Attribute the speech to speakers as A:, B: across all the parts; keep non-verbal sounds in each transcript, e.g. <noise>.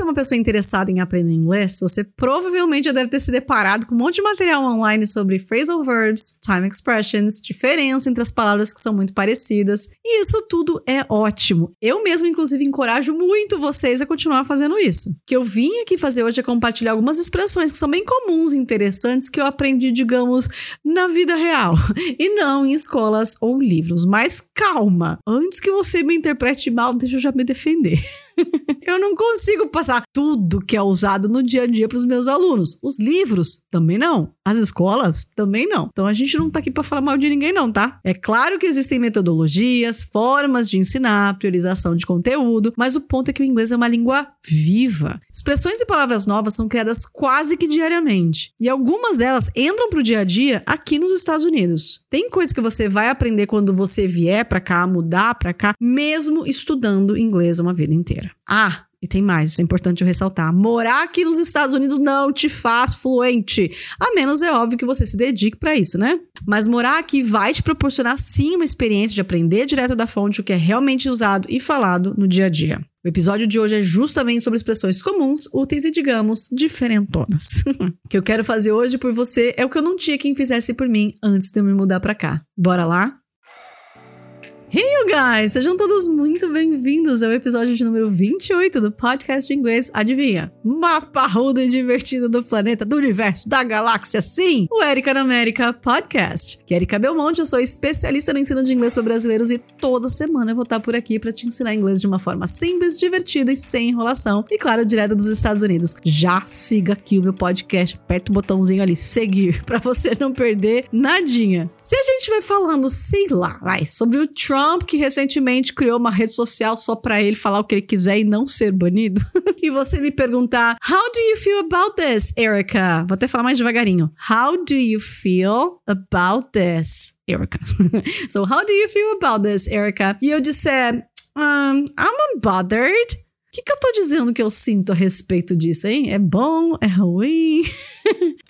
A: você é uma pessoa interessada em aprender inglês, você provavelmente já deve ter se deparado com um monte de material online sobre phrasal verbs, time expressions, diferença entre as palavras que são muito parecidas. E isso tudo é ótimo. Eu mesmo, inclusive, encorajo muito vocês a continuar fazendo isso. O que eu vim aqui fazer hoje é compartilhar algumas expressões que são bem comuns e interessantes que eu aprendi, digamos, na vida real <laughs> e não em escolas ou livros. Mas calma, antes que você me interprete mal, deixa eu já me defender. <laughs> <laughs> eu não consigo passar tudo que é usado no dia a dia para os meus alunos. Os livros também não. As escolas também não. Então a gente não tá aqui para falar mal de ninguém não, tá? É claro que existem metodologias, formas de ensinar, priorização de conteúdo, mas o ponto é que o inglês é uma língua viva. Expressões e palavras novas são criadas quase que diariamente, e algumas delas entram pro dia a dia aqui nos Estados Unidos. Tem coisa que você vai aprender quando você vier para cá, mudar para cá, mesmo estudando inglês uma vida inteira. Ah, e tem mais, isso é importante eu ressaltar. Morar aqui nos Estados Unidos não te faz fluente. A menos é óbvio que você se dedique para isso, né? Mas morar aqui vai te proporcionar sim uma experiência de aprender direto da fonte o que é realmente usado e falado no dia a dia. O episódio de hoje é justamente sobre expressões comuns, úteis e, digamos, diferentonas. <laughs> o que eu quero fazer hoje por você é o que eu não tinha quem fizesse por mim antes de eu me mudar para cá. Bora lá? Hey, you guys! Sejam todos muito bem-vindos ao episódio de número 28 do podcast de inglês Adivinha? Mapa rudo e divertido do planeta, do universo, da galáxia, sim! O Erika na América Podcast. Que é Erika Belmonte, eu sou especialista no ensino de inglês para brasileiros e toda semana eu vou estar por aqui para te ensinar inglês de uma forma simples, divertida e sem enrolação. E claro, direto dos Estados Unidos. Já siga aqui o meu podcast, aperta o botãozinho ali, seguir, <laughs> para você não perder nadinha. Se a gente vai falando, sei lá, vai, sobre o Trump, que recentemente criou uma rede social só para ele falar o que ele quiser e não ser banido, <laughs> e você me perguntar, How do you feel about this, Erica? Vou até falar mais devagarinho. How do you feel about this, Erica? <laughs> so, how do you feel about this, Erica? E eu disser, um, I'm unbothered. O que, que eu tô dizendo que eu sinto a respeito disso, hein? É bom? É ruim? <laughs>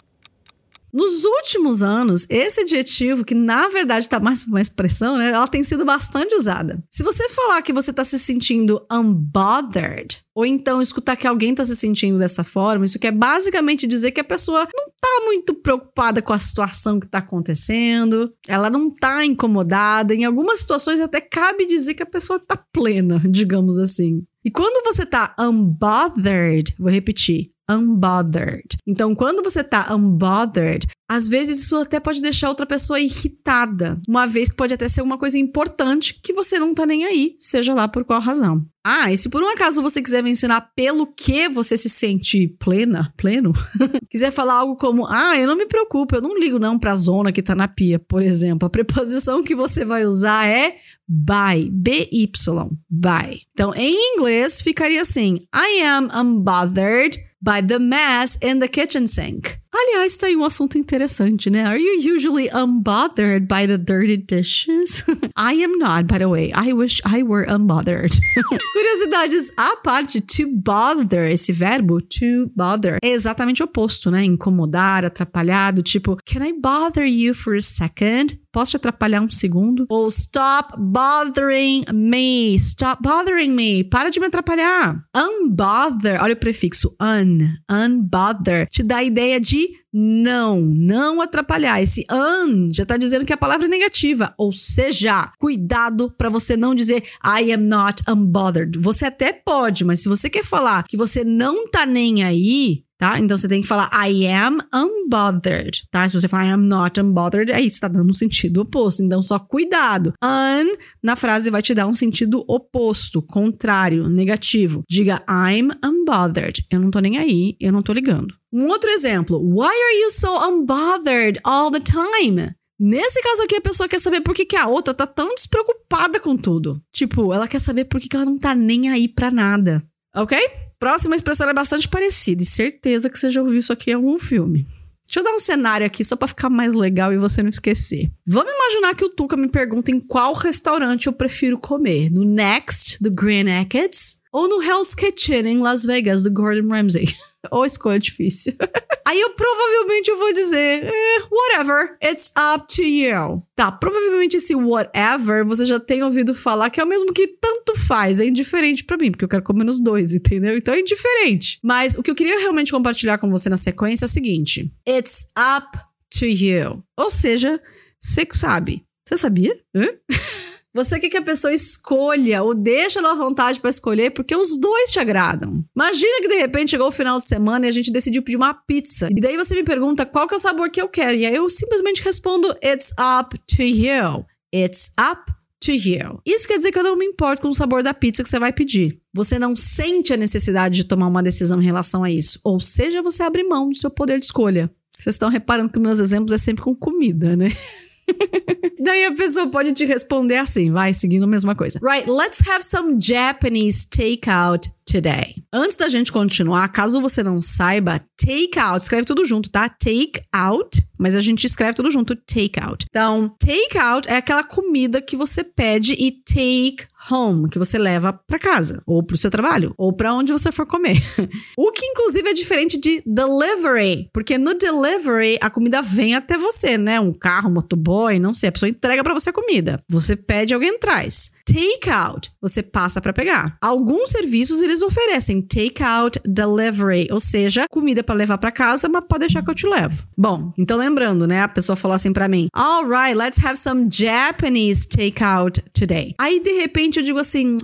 A: Nos últimos anos, esse adjetivo, que na verdade está mais por uma expressão, né? Ela tem sido bastante usada. Se você falar que você está se sentindo unbothered, ou então escutar que alguém está se sentindo dessa forma, isso quer basicamente dizer que a pessoa não está muito preocupada com a situação que está acontecendo, ela não está incomodada. Em algumas situações até cabe dizer que a pessoa está plena, <laughs> digamos assim. E quando você está unbothered, vou repetir, unbothered. Então, quando você tá unbothered, às vezes isso até pode deixar outra pessoa irritada, uma vez que pode até ser uma coisa importante que você não tá nem aí, seja lá por qual razão. Ah, e se por um acaso você quiser mencionar pelo que você se sente plena, pleno, <laughs> quiser falar algo como, ah, eu não me preocupo, eu não ligo não pra zona que tá na pia, por exemplo, a preposição que você vai usar é by, B-Y, by. Então, em inglês ficaria assim, I am unbothered by the mess in the kitchen sink. Aliás, tá aí um assunto interessante, né? Are you usually unbothered by the dirty dishes? <laughs> I am not, by the way. I wish I were unbothered. <laughs> Curiosidades à parte, to bother, esse verbo, to bother, é exatamente o oposto, né? Incomodar, atrapalhado, tipo, can I bother you for a second? Posso te atrapalhar um segundo? Ou stop bothering me. Stop bothering me. Para de me atrapalhar. Unbother, olha o prefixo un. Unbother te dá a ideia de não, não atrapalhar. Esse un já tá dizendo que a palavra é negativa, ou seja, cuidado para você não dizer I am not unbothered. Você até pode, mas se você quer falar que você não tá nem aí, tá? Então você tem que falar I am unbothered, tá? Se você falar I am not unbothered, aí você tá dando um sentido oposto. Então só cuidado. Un na frase vai te dar um sentido oposto, contrário, negativo. Diga I'm unbothered. Eu não tô nem aí, eu não tô ligando. Um outro exemplo. Why are you so unbothered all the time? Nesse caso aqui, a pessoa quer saber por que, que a outra tá tão despreocupada com tudo. Tipo, ela quer saber por que, que ela não tá nem aí pra nada. Ok? Próxima expressão é bastante parecida, e certeza que você já ouviu isso aqui em algum filme. Deixa eu dar um cenário aqui só para ficar mais legal e você não esquecer. Vamos imaginar que o Tuca me pergunta em qual restaurante eu prefiro comer: no Next, do Green Acres, ou no Hell's Kitchen, em Las Vegas, do Gordon Ramsay. <laughs> ou escolha difícil. <laughs> Aí eu provavelmente eu vou dizer, eh, whatever, it's up to you. Tá, provavelmente esse whatever você já tem ouvido falar que é o mesmo que tanto faz, é indiferente para mim, porque eu quero comer nos dois, entendeu? Então é indiferente. Mas o que eu queria realmente compartilhar com você na sequência é o seguinte: it's up to you. Ou seja, você sabe. Você sabia? Hã? <laughs> Você quer que a pessoa escolha ou deixa ela à vontade para escolher porque os dois te agradam. Imagina que de repente chegou o final de semana e a gente decidiu pedir uma pizza. E daí você me pergunta qual que é o sabor que eu quero. E aí eu simplesmente respondo: It's up to you. It's up to you. Isso quer dizer que eu não me importo com o sabor da pizza que você vai pedir. Você não sente a necessidade de tomar uma decisão em relação a isso. Ou seja, você abre mão do seu poder de escolha. Vocês estão reparando que meus exemplos é sempre com comida, né? <laughs> <laughs> Daí a pessoa pode te responder assim, vai, seguindo a mesma coisa. Right, let's have some Japanese takeout today. Antes da gente continuar, caso você não saiba, take out, escreve tudo junto, tá? Take out, mas a gente escreve tudo junto, take out. Então, take out é aquela comida que você pede e take home, que você leva para casa, ou pro seu trabalho, ou para onde você for comer. <laughs> o que inclusive é diferente de delivery, porque no delivery a comida vem até você, né? Um carro, um motoboy, não sei, a pessoa entrega para você a comida. Você pede, alguém traz. Take out, você passa para pegar. Alguns serviços eles oferecem take out delivery, ou seja, comida para levar para casa, mas pode deixar que eu te levo. Bom, então lembrando, né? A pessoa falou assim para mim: "All right, let's have some Japanese takeout today". Aí de repente eu digo assim: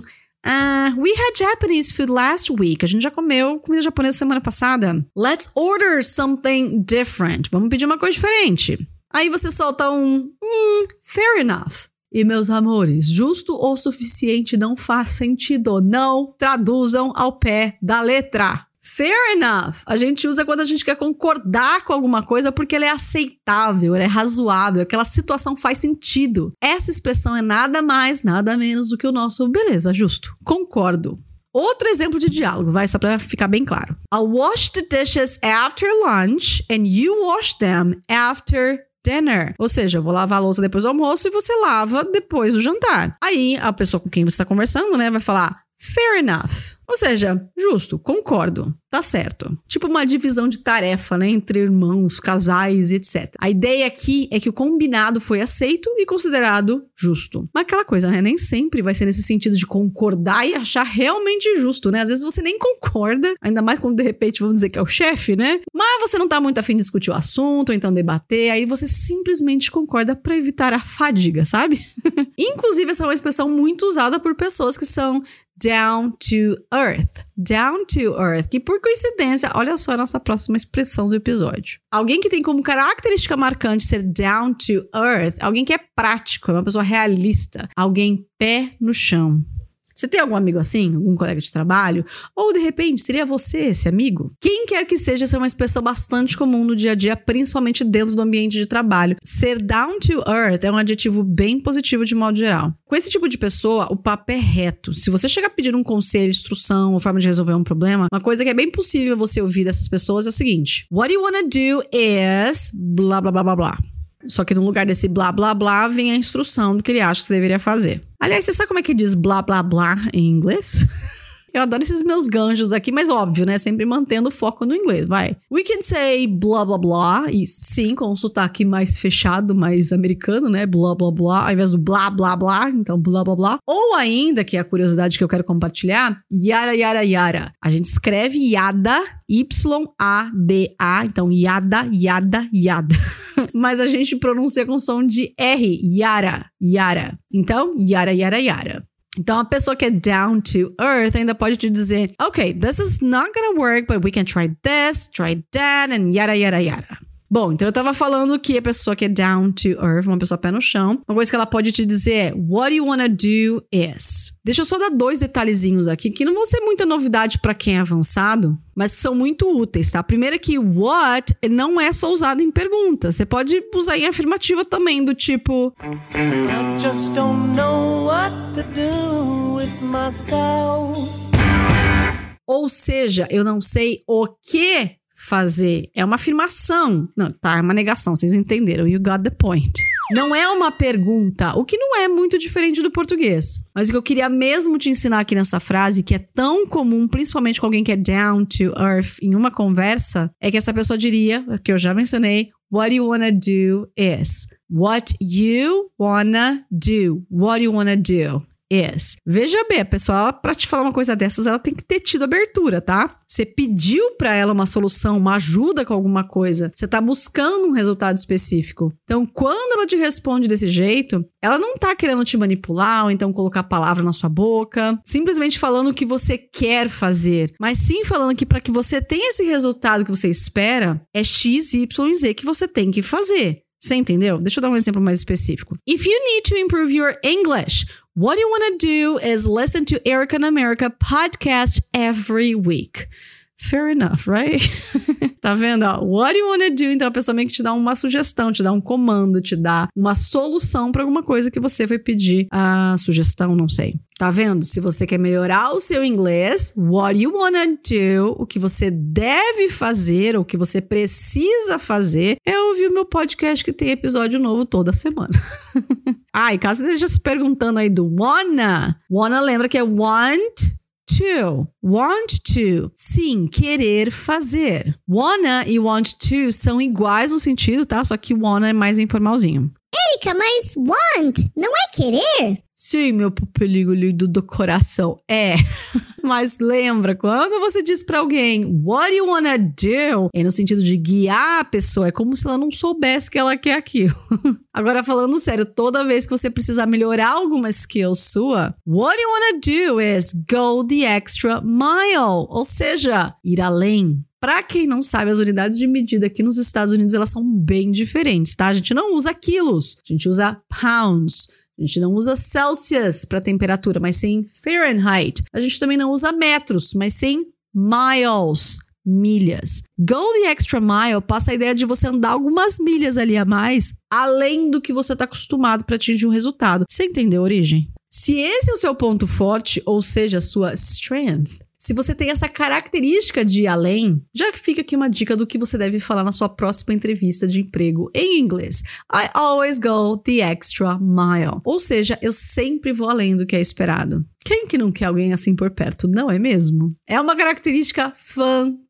A: Uh, we had Japanese food last week. A gente já comeu comida japonesa semana passada. Let's order something different. Vamos pedir uma coisa diferente. Aí você solta um hum, fair enough. E meus amores, justo o suficiente não faz sentido. Não traduzam ao pé da letra. Fair enough. A gente usa quando a gente quer concordar com alguma coisa porque ela é aceitável, ela é razoável, aquela situação faz sentido. Essa expressão é nada mais, nada menos do que o nosso beleza, justo. Concordo. Outro exemplo de diálogo, vai só para ficar bem claro. I'll wash the dishes after lunch and you wash them after dinner. Ou seja, eu vou lavar a louça depois do almoço e você lava depois do jantar. Aí a pessoa com quem você está conversando, né, vai falar: fair enough. Ou seja, justo, concordo, tá certo. Tipo uma divisão de tarefa, né, entre irmãos, casais, etc. A ideia aqui é que o combinado foi aceito e considerado justo. Mas aquela coisa, né, nem sempre vai ser nesse sentido de concordar e achar realmente justo, né? Às vezes você nem concorda, ainda mais quando de repente vamos dizer que é o chefe, né? Mas você não tá muito afim de discutir o assunto, ou então debater, aí você simplesmente concorda para evitar a fadiga, sabe? <laughs> Inclusive, essa é uma expressão muito usada por pessoas que são down to earth. Down to earth, que por coincidência, olha só a nossa próxima expressão do episódio. Alguém que tem como característica marcante ser down to earth, alguém que é prático, é uma pessoa realista, alguém pé no chão. Você tem algum amigo assim? Algum colega de trabalho? Ou de repente seria você esse amigo? Quem quer que seja, essa é uma expressão bastante comum no dia a dia, principalmente dentro do ambiente de trabalho. Ser down to earth é um adjetivo bem positivo de modo geral. Com esse tipo de pessoa, o papo é reto. Se você chegar a pedir um conselho, instrução ou forma de resolver um problema, uma coisa que é bem possível você ouvir dessas pessoas é o seguinte: What you wanna do is blá blá blá blá blá. Só que no lugar desse blá blá blá vem a instrução do que ele acha que você deveria fazer. Aliás, você sabe como é que diz blá blá blá em inglês? <laughs> Eu adoro esses meus ganjos aqui, mas óbvio, né? Sempre mantendo o foco no inglês, vai. We can say blá blá blá, e sim, com um sotaque mais fechado, mais americano, né? Blá blá blá, ao invés do blá blá blá, então blá blá blá. Ou ainda, que é a curiosidade que eu quero compartilhar, yara yara yara. A gente escreve yada, Y-A-D-A, então yada, yada, yada. <laughs> mas a gente pronuncia com som de R, yara, yara. Então, yara, yara, yara. Então, a pessoa que é down to earth ainda pode te dizer: Ok, this is not gonna work, but we can try this, try that, and yada, yada, yada. Bom, então eu tava falando que a pessoa que é down to earth, uma pessoa pé no chão, uma coisa que ela pode te dizer é: What you wanna do is. Deixa eu só dar dois detalhezinhos aqui, que não vão ser muita novidade para quem é avançado, mas são muito úteis, tá? Primeiro é que what não é só usado em pergunta. Você pode usar em afirmativa também, do tipo. I just don't know what to do with myself. Ou seja, eu não sei o que fazer. É uma afirmação. Não, tá, é uma negação, vocês entenderam. You got the point. Não é uma pergunta, o que não é muito diferente do português. Mas o que eu queria mesmo te ensinar aqui nessa frase, que é tão comum, principalmente com alguém que é down to earth em uma conversa, é que essa pessoa diria, que eu já mencionei, What you wanna do is. What you wanna do. What you wanna do is. Veja bem, a pessoa, para te falar uma coisa dessas, ela tem que ter tido abertura, tá? Você pediu para ela uma solução, uma ajuda com alguma coisa. Você tá buscando um resultado específico. Então, quando ela te responde desse jeito, ela não tá querendo te manipular ou então colocar palavra na sua boca, simplesmente falando o que você quer fazer, mas sim falando que para que você tenha esse resultado que você espera, é X, Y e Z que você tem que fazer. Você entendeu? Deixa eu dar um exemplo mais específico. If you need to improve your English, What you want to do is listen to Erica in America podcast every week. Fair enough, right? <laughs> tá vendo? Ó, what you want to do? Então a pessoa meio que te dá uma sugestão, te dá um comando, te dá uma solução para alguma coisa que você vai pedir a sugestão, não sei. Tá vendo? Se você quer melhorar o seu inglês, what you wanna do, o que você deve fazer, ou o que você precisa fazer, é ouvir o meu podcast que tem episódio novo toda semana. ah, e caso esteja se perguntando aí do wanna, wanna lembra que é want to. Want to. Sim, querer fazer. Wanna e want to são iguais no sentido, tá? Só que wanna é mais informalzinho.
B: Érica, mas want não é querer?
A: Sim, meu pupilinho lindo do coração. É. <laughs> Mas lembra, quando você diz para alguém what do you wanna do? É no sentido de guiar a pessoa, é como se ela não soubesse que ela quer aquilo. <laughs> Agora, falando sério, toda vez que você precisar melhorar alguma skill sua, what you wanna do is go the extra mile. Ou seja, ir além. Para quem não sabe, as unidades de medida aqui nos Estados Unidos elas são bem diferentes, tá? A gente não usa quilos, a gente usa pounds. A gente não usa Celsius para temperatura, mas sim Fahrenheit. A gente também não usa metros, mas sim miles, milhas. Go the extra mile passa a ideia de você andar algumas milhas ali a mais, além do que você está acostumado para atingir um resultado. Você entendeu a origem? Se esse é o seu ponto forte, ou seja, a sua strength, se você tem essa característica de ir além, já fica aqui uma dica do que você deve falar na sua próxima entrevista de emprego em inglês. I always go the extra mile. Ou seja, eu sempre vou além do que é esperado. Quem que não quer alguém assim por perto, não é mesmo? É uma característica fantástica.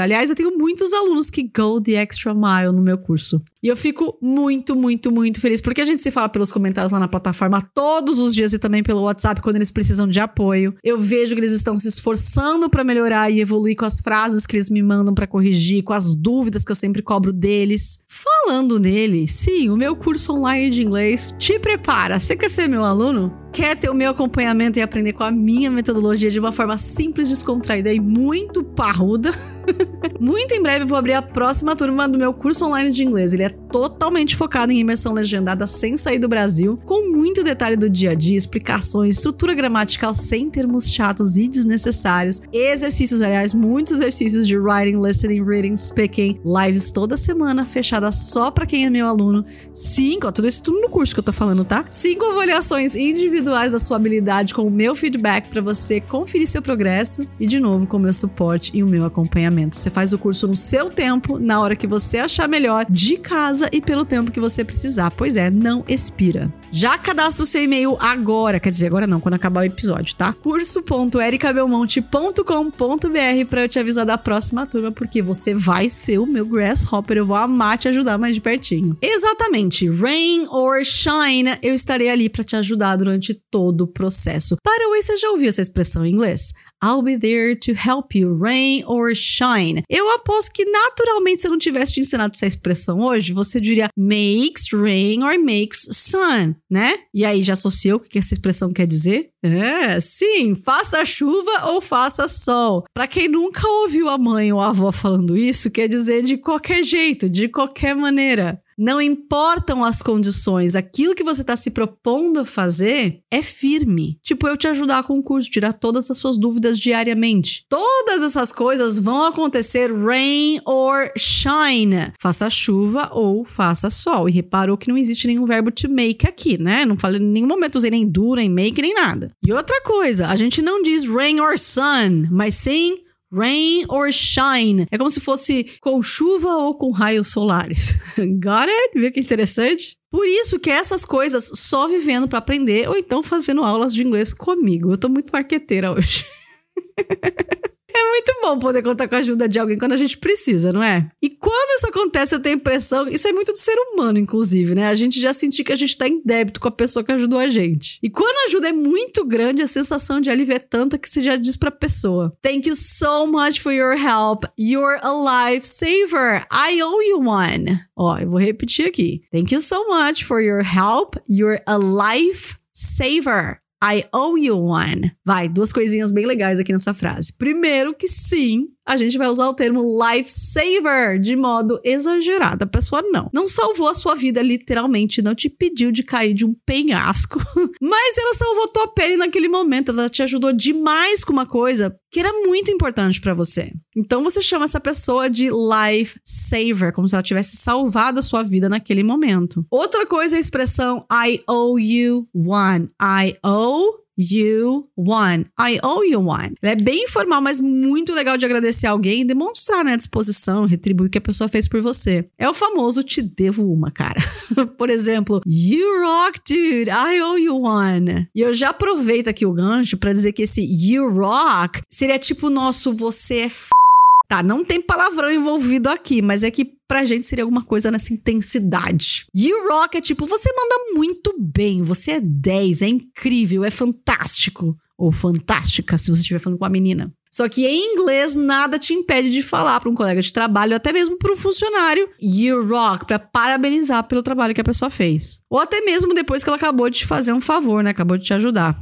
A: Aliás, eu tenho muitos alunos que go the extra mile no meu curso. E eu fico muito, muito, muito feliz, porque a gente se fala pelos comentários lá na plataforma todos os dias e também pelo WhatsApp quando eles precisam de apoio. Eu vejo que eles estão se esforçando para melhorar e evoluir com as frases que eles me mandam para corrigir, com as dúvidas que eu sempre cobro deles. Falando nele, sim, o meu curso online de inglês te prepara. Você quer ser meu aluno? Quer ter o meu acompanhamento e aprender com a minha metodologia de uma forma simples, descontraída e muito parruda? <laughs> muito em breve vou abrir a próxima turma do meu curso online de inglês. Ele é totalmente focado em imersão legendada sem sair do Brasil, com muito detalhe do dia a dia, explicações, estrutura gramatical sem termos chatos e desnecessários, exercícios, aliás, muitos exercícios de writing, listening, reading, speaking, lives toda semana, fechada só para quem é meu aluno. Cinco, ó, tudo isso tudo no curso que eu tô falando, tá? Cinco avaliações individuais da sua habilidade com o meu feedback para você conferir seu progresso e de novo com o meu suporte e o meu acompanhamento. Você faz o curso no seu tempo, na hora que você achar melhor, de casa e pelo tempo que você precisar. Pois é, não expira. Já cadastra o seu e-mail agora, quer dizer, agora não, quando acabar o episódio, tá? curso.ericabelmonte.com.br para eu te avisar da próxima turma, porque você vai ser o meu grasshopper, eu vou amar te ajudar mais de pertinho. Exatamente, rain or shine, eu estarei ali para te ajudar durante todo o processo. Para o você já ouviu essa expressão em inglês? I'll be there to help you, rain or shine. Eu aposto que naturalmente, se eu não tivesse te ensinado essa expressão hoje, você diria makes rain or makes sun, né? E aí já associou o que essa expressão quer dizer? É, sim, faça chuva ou faça sol. Para quem nunca ouviu a mãe ou a avó falando isso, quer dizer de qualquer jeito, de qualquer maneira. Não importam as condições, aquilo que você está se propondo a fazer é firme. Tipo, eu te ajudar com o curso, tirar todas as suas dúvidas diariamente. Todas essas coisas vão acontecer rain or shine. Faça chuva ou faça sol. E reparou que não existe nenhum verbo to make aqui, né? Não falei em nenhum momento usei nem do, nem make, nem nada. E outra coisa, a gente não diz rain or sun, mas sim Rain or shine. É como se fosse com chuva ou com raios solares. <laughs> Got it? Viu que interessante? Por isso que essas coisas só vivendo para aprender ou então fazendo aulas de inglês comigo. Eu tô muito marqueteira hoje. <laughs> É muito bom poder contar com a ajuda de alguém quando a gente precisa, não é? E quando isso acontece, eu tenho a impressão, isso é muito do ser humano, inclusive, né? A gente já sentir que a gente tá em débito com a pessoa que ajudou a gente. E quando a ajuda é muito grande, a sensação de alívio é tanta que você já diz pra pessoa: Thank you so much for your help. You're a lifesaver. I owe you one. Ó, eu vou repetir aqui. Thank you so much for your help. You're a lifesaver. I owe you one. Vai, duas coisinhas bem legais aqui nessa frase. Primeiro, que sim, a gente vai usar o termo lifesaver de modo exagerado. A pessoa não. Não salvou a sua vida literalmente, não te pediu de cair de um penhasco, <laughs> mas ela salvou tua pele naquele momento. Ela te ajudou demais com uma coisa que era muito importante para você. Então você chama essa pessoa de lifesaver, como se ela tivesse salvado a sua vida naquele momento. Outra coisa é a expressão I owe you one. I owe you one. I owe you one. é bem informal, mas muito legal de agradecer alguém e demonstrar, né, a disposição, retribuir o que a pessoa fez por você. É o famoso te devo uma, cara. <laughs> por exemplo, you rock, dude. I owe you one. E eu já aproveito aqui o gancho para dizer que esse you rock seria tipo nosso você é f... Tá, não tem palavrão envolvido aqui, mas é que pra gente seria alguma coisa nessa intensidade. You rock é tipo, você manda muito bem, você é 10, é incrível, é fantástico. Ou fantástica, se você estiver falando com a menina. Só que em inglês nada te impede de falar para um colega de trabalho, até mesmo para um funcionário, you rock, para parabenizar pelo trabalho que a pessoa fez. Ou até mesmo depois que ela acabou de te fazer um favor, né? Acabou de te ajudar.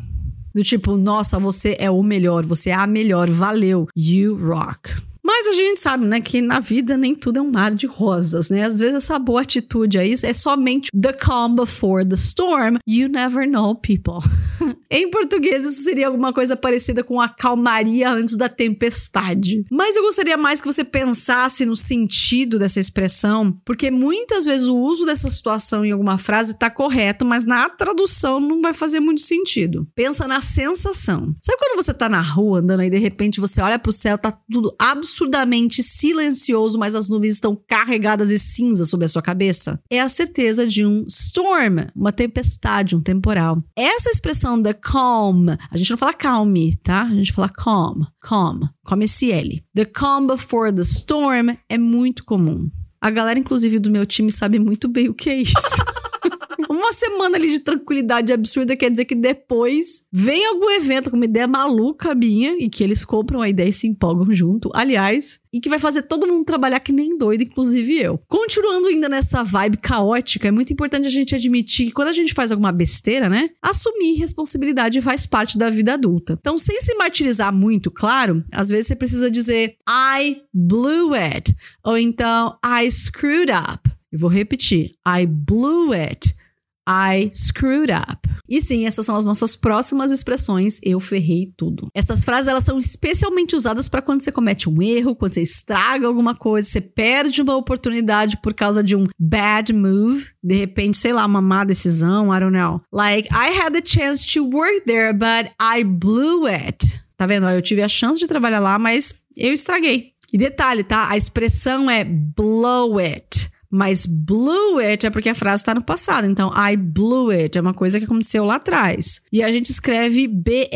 A: Do tipo, nossa, você é o melhor, você é a melhor, valeu, you rock. Mas a gente sabe, né, que na vida nem tudo é um mar de rosas, né? Às vezes essa boa atitude aí é somente the calm before the storm. You never know, people. <laughs> em português, isso seria alguma coisa parecida com a calmaria antes da tempestade. Mas eu gostaria mais que você pensasse no sentido dessa expressão, porque muitas vezes o uso dessa situação em alguma frase tá correto, mas na tradução não vai fazer muito sentido. Pensa na sensação. Sabe quando você tá na rua andando e de repente você olha pro céu, tá tudo absolutamente absurdamente silencioso, mas as nuvens estão carregadas de cinza sobre a sua cabeça? É a certeza de um storm, uma tempestade, um temporal. Essa expressão da calm, a gente não fala calme, tá? A gente fala calm, calm, com esse L. The calm before the storm é muito comum. A galera, inclusive, do meu time sabe muito bem o que é isso. <laughs> Uma semana ali de tranquilidade absurda quer dizer que depois vem algum evento com uma ideia maluca minha e que eles compram a ideia e se empolgam junto. Aliás, e que vai fazer todo mundo trabalhar que nem doido, inclusive eu. Continuando ainda nessa vibe caótica, é muito importante a gente admitir que quando a gente faz alguma besteira, né? Assumir responsabilidade faz parte da vida adulta. Então, sem se martirizar muito, claro, às vezes você precisa dizer I blew it. Ou então I screwed up. Eu vou repetir. I blew it. I screwed up. E sim, essas são as nossas próximas expressões. Eu ferrei tudo. Essas frases elas são especialmente usadas para quando você comete um erro, quando você estraga alguma coisa, você perde uma oportunidade por causa de um bad move, de repente, sei lá, uma má decisão, I don't know. Like I had the chance to work there, but I blew it. Tá vendo? Eu tive a chance de trabalhar lá, mas eu estraguei. E detalhe, tá? A expressão é blow it. Mas blew it é porque a frase está no passado. Então, I blew it é uma coisa que aconteceu lá atrás. E a gente escreve B-L-E-W,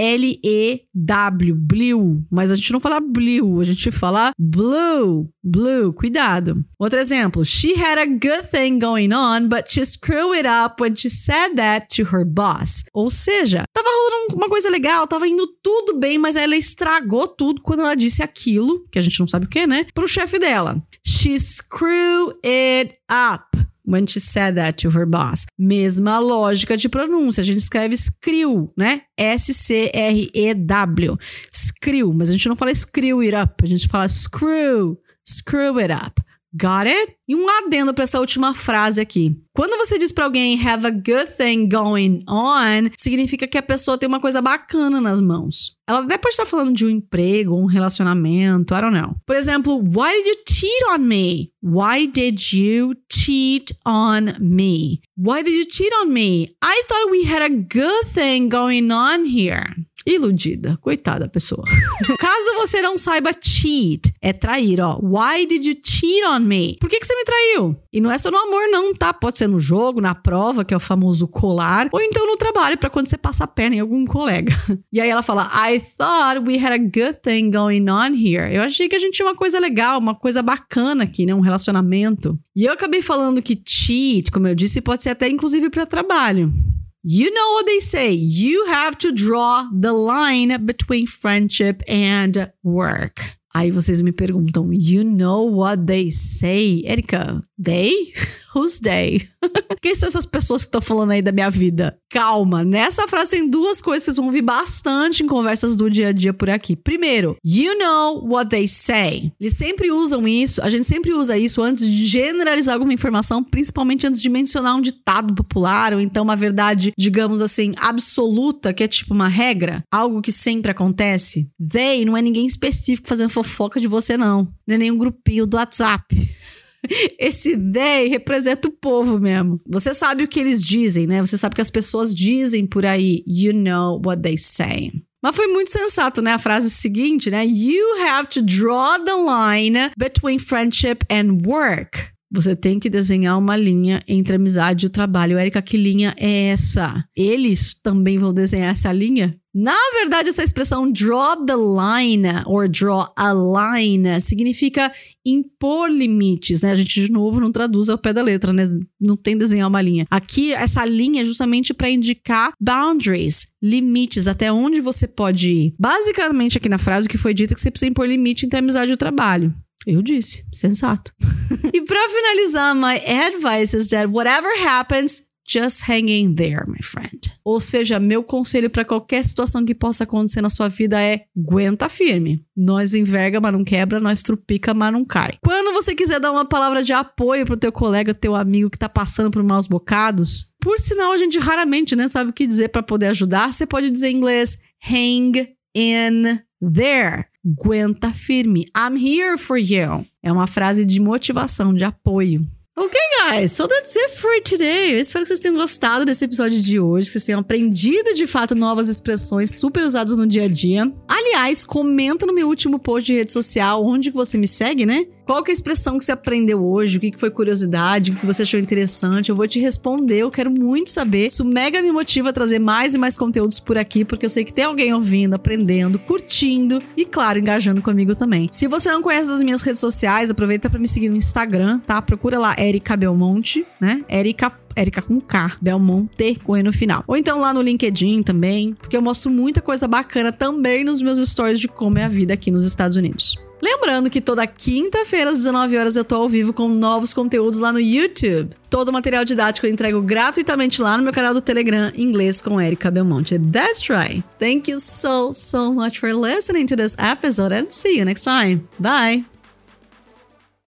A: blew. Mas a gente não fala blew, a gente fala blue, blue. Cuidado. Outro exemplo. She had a good thing going on, but she screwed it up when she said that to her boss. Ou seja, tava rolando uma coisa legal, tava indo tudo bem, mas ela estragou tudo quando ela disse aquilo, que a gente não sabe o que, né? Pro chefe dela. She screwed it up when she said that to her boss. Mesma lógica de pronúncia. A gente escreve screw, né? S-C-R-E-W. Screw. Mas a gente não fala screw it up. A gente fala screw. Screw it up. Got it? E um adendo para essa última frase aqui. Quando você diz para alguém have a good thing going on, significa que a pessoa tem uma coisa bacana nas mãos. Ela até pode estar falando de um emprego, um relacionamento, I don't know. Por exemplo, why did you cheat on me? Why did you cheat on me? Why did you cheat on me? I thought we had a good thing going on here. Iludida. Coitada da pessoa. <laughs> Caso você não saiba, cheat é trair, ó. Why did you cheat on me? Por que, que você me traiu? E não é só no amor, não, tá? Pode ser no jogo, na prova, que é o famoso colar, ou então no trabalho, para quando você passa a perna em algum colega. <laughs> E aí ela fala: I thought we had a good thing going on here. Eu achei que a gente tinha uma coisa legal, uma coisa bacana aqui, né? Um relacionamento. E eu acabei falando que cheat, como eu disse, pode ser até inclusive para trabalho. You know what they say. You have to draw the line between friendship and work. Aí vocês me perguntam, you know what they say? Erika, they? <laughs> Who's they? <laughs> Quem são essas pessoas que estão falando aí da minha vida? Calma, nessa frase tem duas coisas que vocês vão ouvir bastante em conversas do dia a dia por aqui. Primeiro, you know what they say. Eles sempre usam isso, a gente sempre usa isso antes de generalizar alguma informação, principalmente antes de mencionar um ditado popular ou então uma verdade, digamos assim, absoluta, que é tipo uma regra, algo que sempre acontece. They não é ninguém específico fazendo fofoca de você, não. Não é nenhum grupinho do WhatsApp. <laughs> <laughs> Esse they representa o povo mesmo. Você sabe o que eles dizem, né? Você sabe o que as pessoas dizem por aí. You know what they say. Mas foi muito sensato, né? A frase seguinte, né? You have to draw the line between friendship and work. Você tem que desenhar uma linha entre amizade e o trabalho. Érica, que linha é essa? Eles também vão desenhar essa linha? Na verdade, essa expressão draw the line or draw a line significa impor limites, né? A gente de novo não traduz ao pé da letra, né? Não tem desenhar uma linha. Aqui essa linha é justamente para indicar boundaries, limites, até onde você pode ir. Basicamente aqui na frase o que foi dito é que você precisa impor limite entre a amizade e o trabalho. Eu disse, sensato. <laughs> e para finalizar, my advice is that whatever happens, just hang in there, my friend. Ou seja, meu conselho para qualquer situação que possa acontecer na sua vida é aguenta firme. Nós enverga, mas não quebra, nós trupica, mas não cai. Quando você quiser dar uma palavra de apoio pro teu colega, teu amigo que tá passando por maus bocados, por sinal a gente raramente, né, sabe o que dizer para poder ajudar, você pode dizer em inglês hang in there. Aguenta firme. I'm here for you. É uma frase de motivação, de apoio. Ok, guys, so that's it for today. Eu espero que vocês tenham gostado desse episódio de hoje, que vocês tenham aprendido de fato novas expressões super usadas no dia a dia. Aliás, comenta no meu último post de rede social onde você me segue, né? Qual que é a expressão que você aprendeu hoje? O que foi curiosidade? O que você achou interessante? Eu vou te responder. Eu quero muito saber. Isso mega me motiva a trazer mais e mais conteúdos por aqui, porque eu sei que tem alguém ouvindo, aprendendo, curtindo e, claro, engajando comigo também. Se você não conhece das minhas redes sociais, aproveita para me seguir no Instagram, tá? Procura lá Erika Belmonte, né? Erika Erika com K, Belmonte com E no final. Ou então lá no LinkedIn também, porque eu mostro muita coisa bacana também nos meus stories de como é a vida aqui nos Estados Unidos. Lembrando que toda quinta-feira às 19 horas eu tô ao vivo com novos conteúdos lá no YouTube. Todo o material didático eu entrego gratuitamente lá no meu canal do Telegram Inglês com Erika Belmonte. That's right. Thank you so so much for listening to this episode and see you next time. Bye.